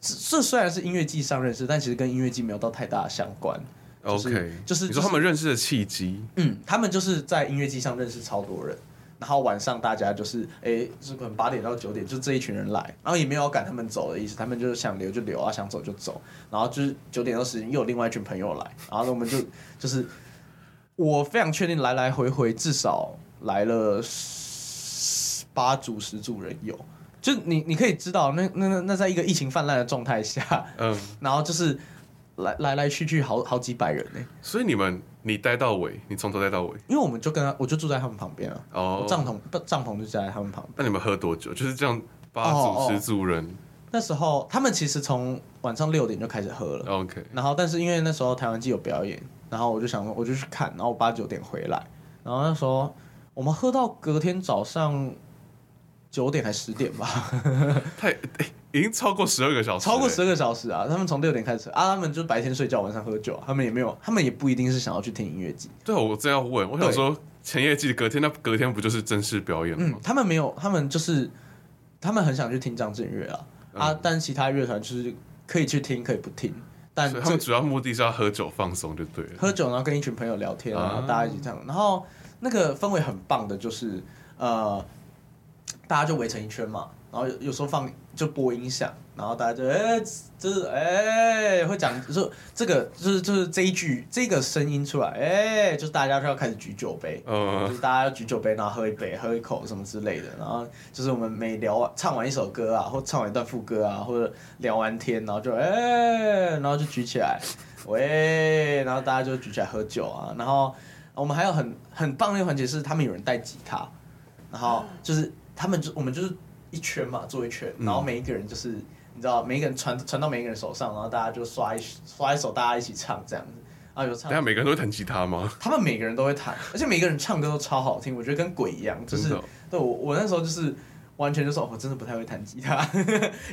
这虽然是音乐季上认识，但其实跟音乐季没有到太大的相关。就是、OK，就是、就是、你说他们认识的契机，嗯，他们就是在音乐季上认识超多人。然后晚上大家就是，哎，是可能八点到九点，就这一群人来，然后也没有要赶他们走的意思，他们就是想留就留啊，想走就走。然后就是九点到十点又有另外一群朋友来，然后呢我们就就是，我非常确定来来回回至少来了八组十组人有，就你你可以知道，那那那那在一个疫情泛滥的状态下，嗯，然后就是来来来去去好好几百人呢，所以你们。你待到尾，你从头待到尾，因为我们就跟他，我就住在他们旁边啊。哦，帐篷不帐篷就在他们旁边。那你们喝多久？就是这样八组十组人。那时候他们其实从晚上六点就开始喝了。OK。然后，但是因为那时候台湾季有表演，然后我就想说，我就去看，然后我八九点回来，然后那时候我们喝到隔天早上九点还十点吧。太。已经超过十二个小时，超过十二个小时啊！他们从六点开始啊，他们就白天睡觉，晚上喝酒。他们也没有，他们也不一定是想要去听音乐季。对，我正要问，我想说前夜季隔天，那隔天不就是正式表演吗？嗯，他们没有，他们就是他们很想去听张震岳啊、嗯、啊！但其他乐团就是可以去听，可以不听。但他们主要目的是要喝酒放松，就对了。喝酒，然后跟一群朋友聊天，然后大家一起唱，然后那个氛围很棒的，就是呃，大家就围成一圈嘛。然后有有时候放就播音响，然后大家就哎，就是哎会讲，就是这个就是就是这一句这个声音出来，哎，就是大家就要开始举酒杯，嗯，就是大家要举酒杯，然后喝一杯，喝一口什么之类的，然后就是我们每聊完唱完一首歌啊，或唱完一段副歌啊，或者聊完天，然后就哎，然后就举起来，喂，然后大家就举起来喝酒啊，然后我们还有很很棒的一个环节是他们有人带吉他，然后就是他们就我们就是。一圈嘛，做一圈，然后每一个人就是，嗯、你知道，每一个人传传到每一个人手上，然后大家就刷一刷一首，大家一起唱这样子。啊，有唱。等下每个人都会弹吉他吗？他们每个人都会弹，而且每个人唱歌都超好听，我觉得跟鬼一样。就是，对我我那时候就是完全就是，我真的不太会弹吉他，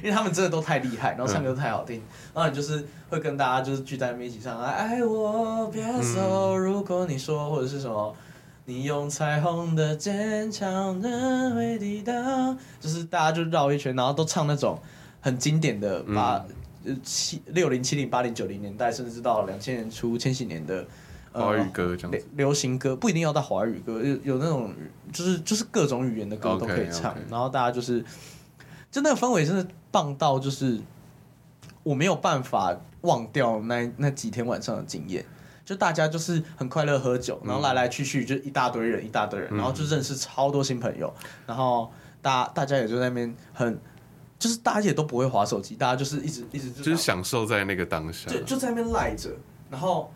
因为他们真的都太厉害，然后唱歌都太好听。嗯、然后你就是会跟大家就是聚在那边一起唱，爱我别走，如果你说或者是什么。你用彩虹的坚强能会抵挡，就是大家就绕一圈，然后都唱那种很经典的八七六零七零八零九零年代，甚至到两千年初千禧年的华语歌这样子，流行歌不一定要到华语歌，有有那种就是就是各种语言的歌都可以唱，okay, okay. 然后大家就是就那个氛围真的棒到就是我没有办法忘掉那那几天晚上的经验。就大家就是很快乐喝酒，然后来来去去就一大堆人，一大堆人，然后就认识超多新朋友，然后大大家也就在那边很，就是大家也都不会划手机，大家就是一直一直就是享受在那个当下，就就在那边赖着，然后。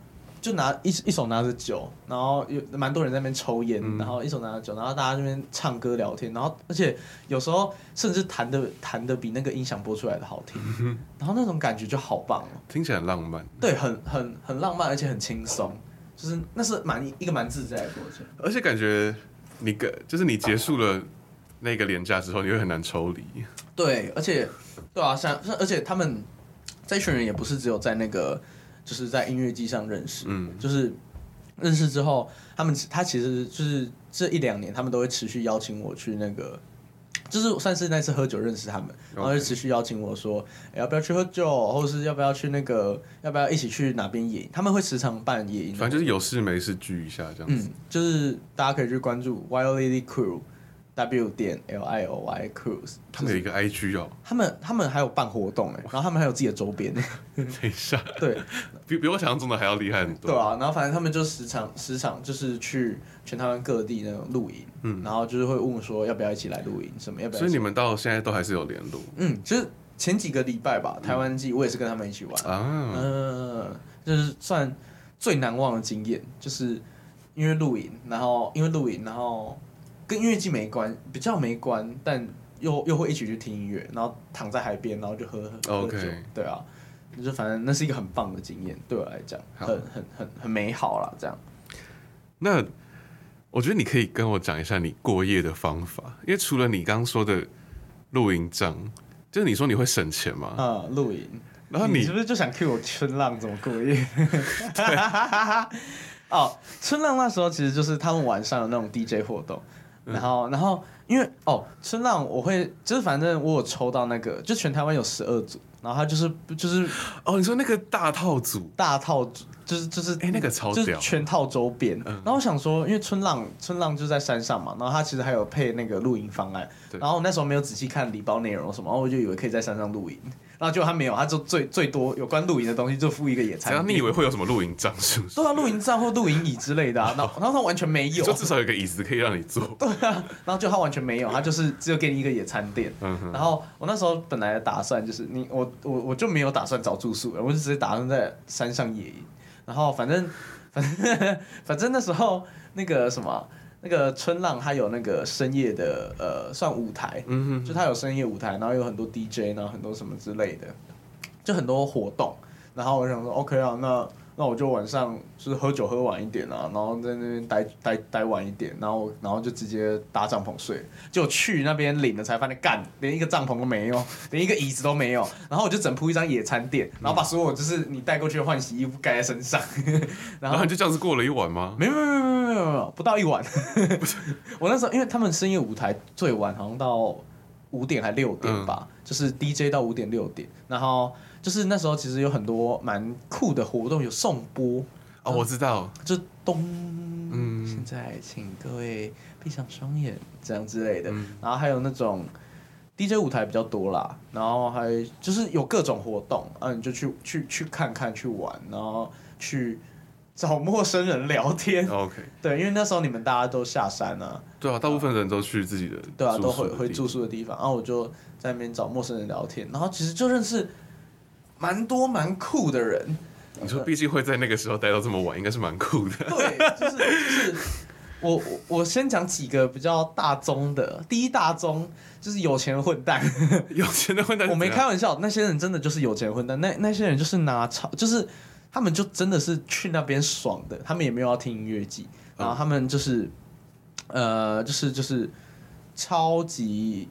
就拿一一手拿着酒，然后有蛮多人在那边抽烟，嗯、然后一手拿着酒，然后大家这边唱歌聊天，然后而且有时候甚至弹的弹的比那个音响播出来的好听，嗯、然后那种感觉就好棒哦，听起来很浪漫。对，很很很浪漫，而且很轻松，就是那是蛮一个蛮自在的过程。而且感觉你个就是你结束了那个廉价之后，你会很难抽离。对，而且对啊，像像而且他们这一群人也不是只有在那个。就是在音乐季上认识，嗯，就是认识之后，他们他其实就是这一两年，他们都会持续邀请我去那个，就是算是那次喝酒认识他们，然后就持续邀请我说，欸，要不要去喝酒，或者是要不要去那个，要不要一起去哪边野营？他们会时常办野营，反正就是有事没事聚一下这样子。嗯，就是大家可以去关注 Wild Lily Crew。W 点 L I O Y Cruise，他们有一个 I G 哦。他们他们还有办活动哎，然后他们还有自己的周边。等一下，对，比比我想象中的还要厉害很多。对啊，然后反正他们就时常时常就是去全台湾各地那种露营，嗯，然后就是会问说要不要一起来露营什么，要不要？所以你们到现在都还是有联络？嗯，就是前几个礼拜吧，台湾季我也是跟他们一起玩啊，嗯，就是算最难忘的经验，就是。因为露营，然后因为露营，然后跟音乐季没关，比较没关，但又又会一起去听音乐，然后躺在海边，然后就喝喝喝酒，对啊，就反正那是一个很棒的经验，对我来讲，很很很很美好啦。这样。那我觉得你可以跟我讲一下你过夜的方法，因为除了你刚刚说的露营帐，就是你说你会省钱吗？啊，露营。然后你，你是不是就想 cue 我春浪怎么过夜？对 哦，春浪那时候其实就是他们晚上有那种 DJ 活动，然后，然后因为哦，春浪我会就是反正我有抽到那个，就全台湾有十二组，然后他就是就是哦，你说那个大套组，大套组就是就是哎那个超屌，就是全套周边。嗯、然后我想说，因为春浪春浪就在山上嘛，然后他其实还有配那个露营方案，然后我那时候没有仔细看礼包内容什么，然后我就以为可以在山上露营。然后结果他没有，他就最最多有关露营的东西就附一个野餐。你以为会有什么露营帐是不是？对啊，露营帐或露营椅之类的啊。然后然后他完全没有，就至少有个椅子可以让你坐。对啊，然后就他完全没有，他就是只有给你一个野餐垫。然后我那时候本来的打算就是你我我我就没有打算找住宿了，我就直接打算在山上野营。然后反正反正 反正那时候那个什么。那个春浪，它有那个深夜的呃，算舞台，嗯哼，就它有深夜舞台，然后有很多 DJ，然后很多什么之类的，就很多活动。然后我想说，OK 啊，那。那我就晚上就是喝酒喝晚一点啊，然后在那边待待待晚一点，然后然后就直接搭帐篷睡。就去那边领了才发现，干连一个帐篷都没有，连一个椅子都没有。然后我就整铺一张野餐垫，然后把所有就是你带过去的换洗衣服盖在身上。然后就这样子过了一晚吗？没有没有没有没有没有不到一晚。我那时候因为他们深夜舞台最晚好像到五点还六点吧，嗯、就是 DJ 到五点六点，然后。就是那时候其实有很多蛮酷的活动，有送播哦，我知道，就咚，嗯，现在请各位闭上双眼，这样之类的。嗯、然后还有那种 DJ 舞台比较多啦，然后还就是有各种活动，嗯、啊，你就去去去看看去玩，然后去找陌生人聊天。OK，对，因为那时候你们大家都下山啊，对啊，大部分人都去自己的，对啊，都回回住宿的地方，然后我就在那边找陌生人聊天，然后其实就认识。蛮多蛮酷的人，你说毕竟会在那个时候待到这么晚，应该是蛮酷的。对，就是就是我我先讲几个比较大宗的，第一大宗就是有钱混蛋，有钱的混蛋，我没开玩笑，那些人真的就是有钱混蛋，那那些人就是拿超，就是他们就真的是去那边爽的，他们也没有要听音乐季，然后他们就是呃，就是就是超级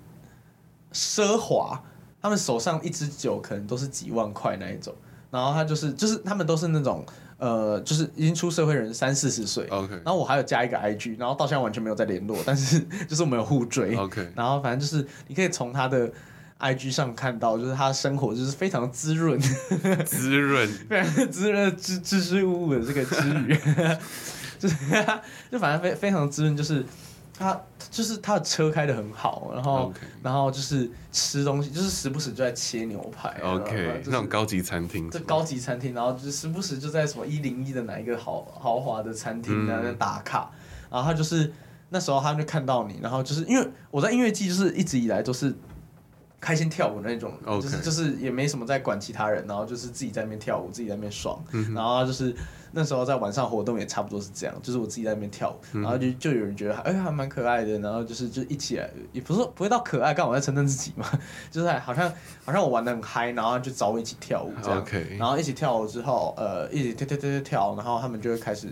奢华。他们手上一支酒可能都是几万块那一种，然后他就是就是他们都是那种呃，就是已经出社会人三四十岁，OK。然后我还有加一个 IG，然后到现在完全没有再联络，但是 就是我们有互追，OK。然后反正就是你可以从他的 IG 上看到，就是他生活就是非常滋润，滋润，非常滋润，支支支吾吾的这个之语，就是就反正非非常滋润，就是。他就是他的车开的很好，然后.然后就是吃东西，就是时不时就在切牛排。OK，那种高级餐厅。这高级餐厅，然后就时不时就在什么一零一的哪一个豪豪华的餐厅在那打卡。嗯、然后他就是那时候他就看到你，然后就是因为我在音乐季就是一直以来都是。开心跳舞那种.就是就是也没什么在管其他人，然后就是自己在那边跳舞，自己在那边爽，嗯、然后就是那时候在晚上活动也差不多是这样，就是我自己在那边跳舞，嗯、然后就就有人觉得哎还蛮可爱的，然后就是就一起来，也不是说不会到可爱，刚好在称赞自己嘛，就是好像好像我玩的很嗨，然后就找我一起跳舞这样.然后一起跳舞之后，呃，一起跳跳跳跳跳，然后他们就会开始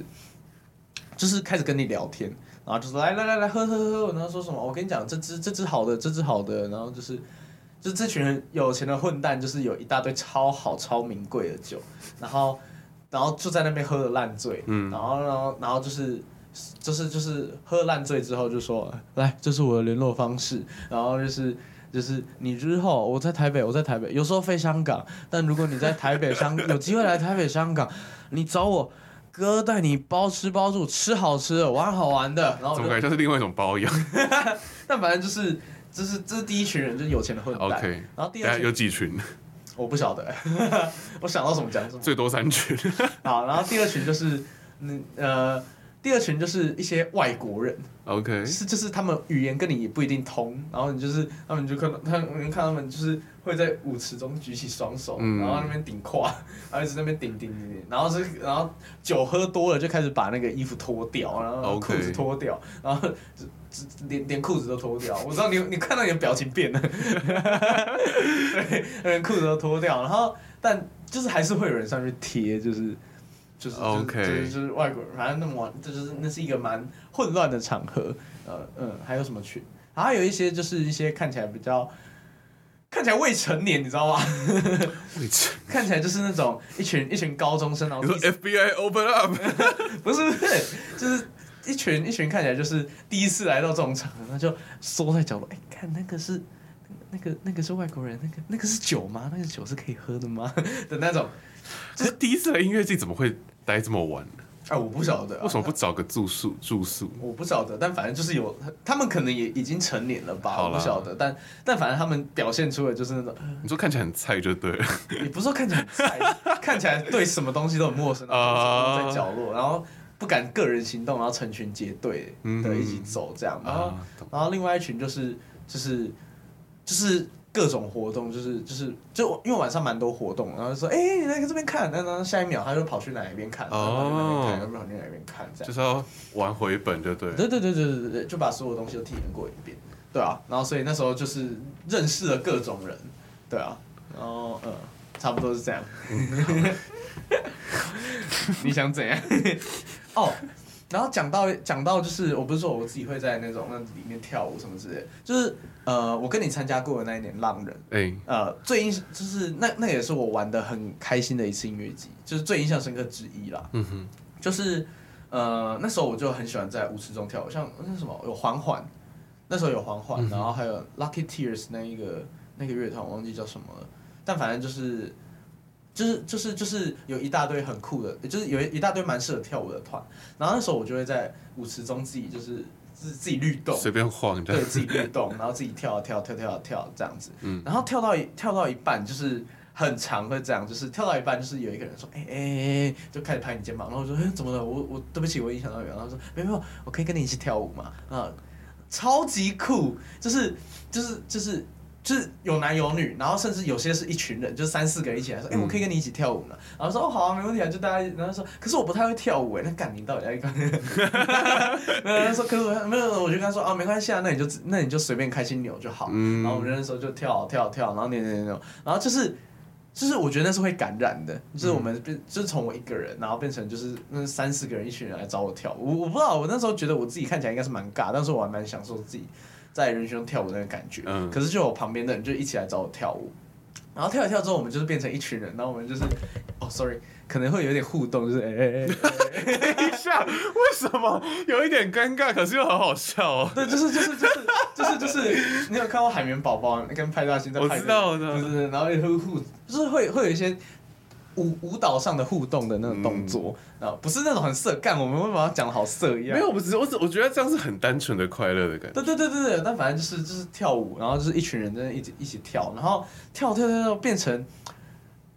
就是开始跟你聊天，然后就说来来来来喝喝喝，然后说什么我跟你讲这只这只好的这只好的，然后就是。就这群人有钱的混蛋，就是有一大堆超好超名贵的酒，然后，然后就在那边喝的烂醉，嗯，然后，然后，然后就是，就是，就是喝烂醉之后就说，来，这是我的联络方式，然后就是，就是你之后我在台北，我在台北，有时候飞香港，但如果你在台北香 有机会来台北香港，你找我哥带你包吃包住，吃好吃的，玩好玩的，然后怎么感觉像是另外一种包一样？但反正就是。这是这是第一群人，就是有钱的混蛋。OK，然后第二群有几群？我不晓得，我想到什么讲什么。最多三群。好，然后第二群就是，嗯呃，第二群就是一些外国人，OK，是就是他们语言跟你也不一定通，然后你就是他们就看到他们看他们就是会在舞池中举起双手，嗯、然后那边顶胯，然后一直在那边顶顶顶，然后是然后酒喝多了就开始把那个衣服脱掉，然后裤子脱掉.然后连连裤子都脱掉。我知道你你看到你的表情变了，对，连裤子都脱掉，然后但就是还是会有人上去贴，就是。就是 OK，就是就是外国人，反正那么玩，这就是那是一个蛮混乱的场合。呃嗯，还有什么群？还有一些就是一些看起来比较看起来未成年，你知道吗？未成，看起来就是那种一群一群高中生，然后你说 FBI open up，不是不是，就是一群一群看起来就是第一次来到这种场合，那就缩在角落，哎、欸，看那个是那个那个是外国人，那个那个是酒吗？那个酒是可以喝的吗？的那种。这第一次来音乐季怎么会？待这么晚？哎、啊，我不晓得、啊，为什么不找个住宿住宿？我不晓得，但反正就是有，他们可能也已经成年了吧？我不晓得，但但反正他们表现出的就是那种，你说看起来很菜就对了，也不是说看起来很菜，看起来对什么东西都很陌生，然后在角落，然后不敢个人行动，然后成群结队的一起走这样，然后然后另外一群就是就是就是。各种活动就是就是就因为晚上蛮多活动，然后就说哎、欸，你来这边看，然后下一秒他就跑去哪一边看，哦，然后跑去哪一边看，这样就是要玩回本就对，对对对对对对，就把所有东西都体验过一遍，对啊，然后所以那时候就是认识了各种人，对啊，然后嗯，差不多是这样，你想怎样？哦。然后讲到讲到就是，我不是说我自己会在那种那里面跳舞什么之类的，就是呃，我跟你参加过的那一年浪人，欸、呃，最印就是那那也是我玩的很开心的一次音乐季，就是最印象深刻之一啦。嗯哼，就是呃那时候我就很喜欢在舞池中跳舞，像那什么有缓缓，那时候有缓缓，嗯、然后还有 Lucky Tears 那一个那个乐团我忘记叫什么了，但反正就是。就是就是就是有一大堆很酷的，就是有一大堆蛮适合跳舞的团，然后那时候我就会在舞池中自己就是自自己律动，随便晃，对，自己律动，然后自己跳跳跳跳跳这样子，嗯，然后跳到一跳到一半就是很长会这样，就是跳到一半就是有一个人说，哎哎哎，就开始拍你肩膀，然后我说，哎，怎么了？我我对不起，我影响到你，然后说，没有没有，我可以跟你一起跳舞嘛，啊，超级酷，就是就是就是。就是有男有女，然后甚至有些是一群人，就三四个人一起来说，哎、嗯欸，我可以跟你一起跳舞呢。然后说，哦，好啊，没问题啊，就大家，然后说，可是我不太会跳舞哎，那赶你到底要干？没有，他说，可是我没有，我就跟他说，啊，没关系啊，那你就那你就随便开心扭就好。嗯、然后我们那时候就跳跳跳，然后扭扭扭，然后就是就是我觉得那是会感染的，就是我们变就是从我一个人，然后变成就是那三四个人一群人来找我跳舞，我我不知道，我那时候觉得我自己看起来应该是蛮尬，但是我还蛮享受自己。在人群中跳舞那个感觉，嗯、可是就我旁边的人就一起来找我跳舞，然后跳一跳之后，我们就是变成一群人，然后我们就是，哦，sorry，可能会有点互动，就是 哎哎哎，等一下，为什么有一点尴尬，可是又好好笑哦？对，就是就是就是就是就是，你有看过海绵宝宝跟派大星在拍？我知道的，就是然后也会互，就是会会有一些。舞舞蹈上的互动的那种动作，啊、嗯，不是那种很色干，我们会把它讲的好色一样。没有，我只我只我觉得这样是很单纯的快乐的感觉。对对对对对，但反正就是就是跳舞，然后就是一群人在那一起一起跳，然后跳跳跳跳变成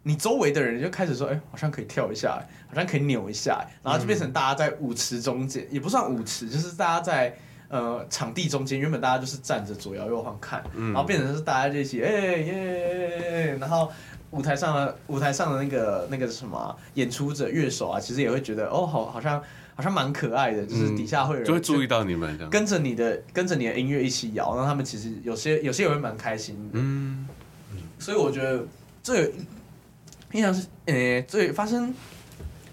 你周围的人就开始说，哎、欸，好像可以跳一下，好像可以扭一下，然后就变成大家在舞池中间，嗯、也不算舞池，就是大家在呃场地中间，原本大家就是站着左摇右晃看，嗯、然后变成是大家就一起哎耶，然后。舞台上的舞台上的那个那个什么演出者乐手啊，其实也会觉得哦，好好像好像蛮可爱的，嗯、就是底下会有人就会注意到你们，跟着你的跟着你的音乐一起摇，然后他们其实有些有些也会蛮开心的。嗯，所以我觉得最印象是诶、欸，最发生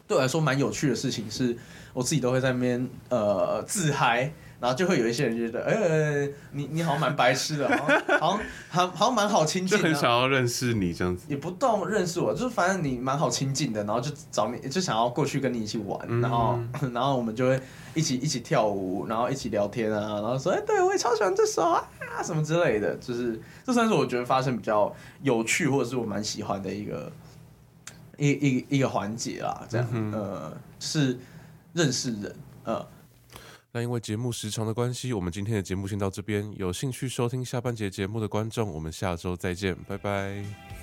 对我来说蛮有趣的事情是，我自己都会在那边呃自嗨。然后就会有一些人觉得，哎、欸，你你好像蛮白痴的，好像 好像好像蛮好亲近的，就很想要认识你这样子，也不动认识我，就是反正你蛮好亲近的，然后就找你，就想要过去跟你一起玩，嗯、然后 然后我们就会一起一起跳舞，然后一起聊天啊，然后说，哎、欸，对我也超喜欢这首啊，什么之类的，就是这算是我觉得发生比较有趣或者是我蛮喜欢的一个一一一个环节啦，这样，嗯、呃，是认识人，呃。那因为节目时长的关系，我们今天的节目先到这边。有兴趣收听下半节节目的观众，我们下周再见，拜拜。